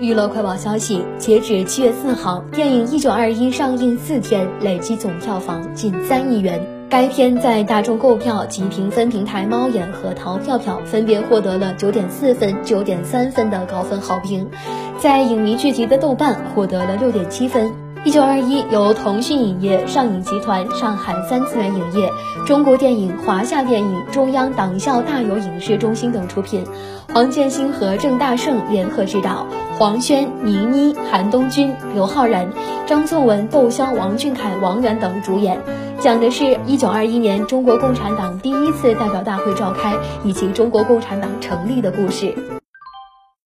娱乐快报消息：截止七月四号，电影《一九二一》上映四天，累计总票房近三亿元。该片在大众购票及评分平台猫眼和淘票票分别获得了九点四分、九点三分的高分好评，在影迷聚集的豆瓣获得了六点七分。一九二一由腾讯影业、上影集团、上海三次元影业、中国电影、华夏电影、中央党校大有影视中心等出品，黄建新和郑大圣联合执导，黄轩、倪妮、韩东君、刘昊然、张颂文、窦骁、王俊凯、王源等主演，讲的是一九二一年中国共产党第一次代表大会召开以及中国共产党成立的故事。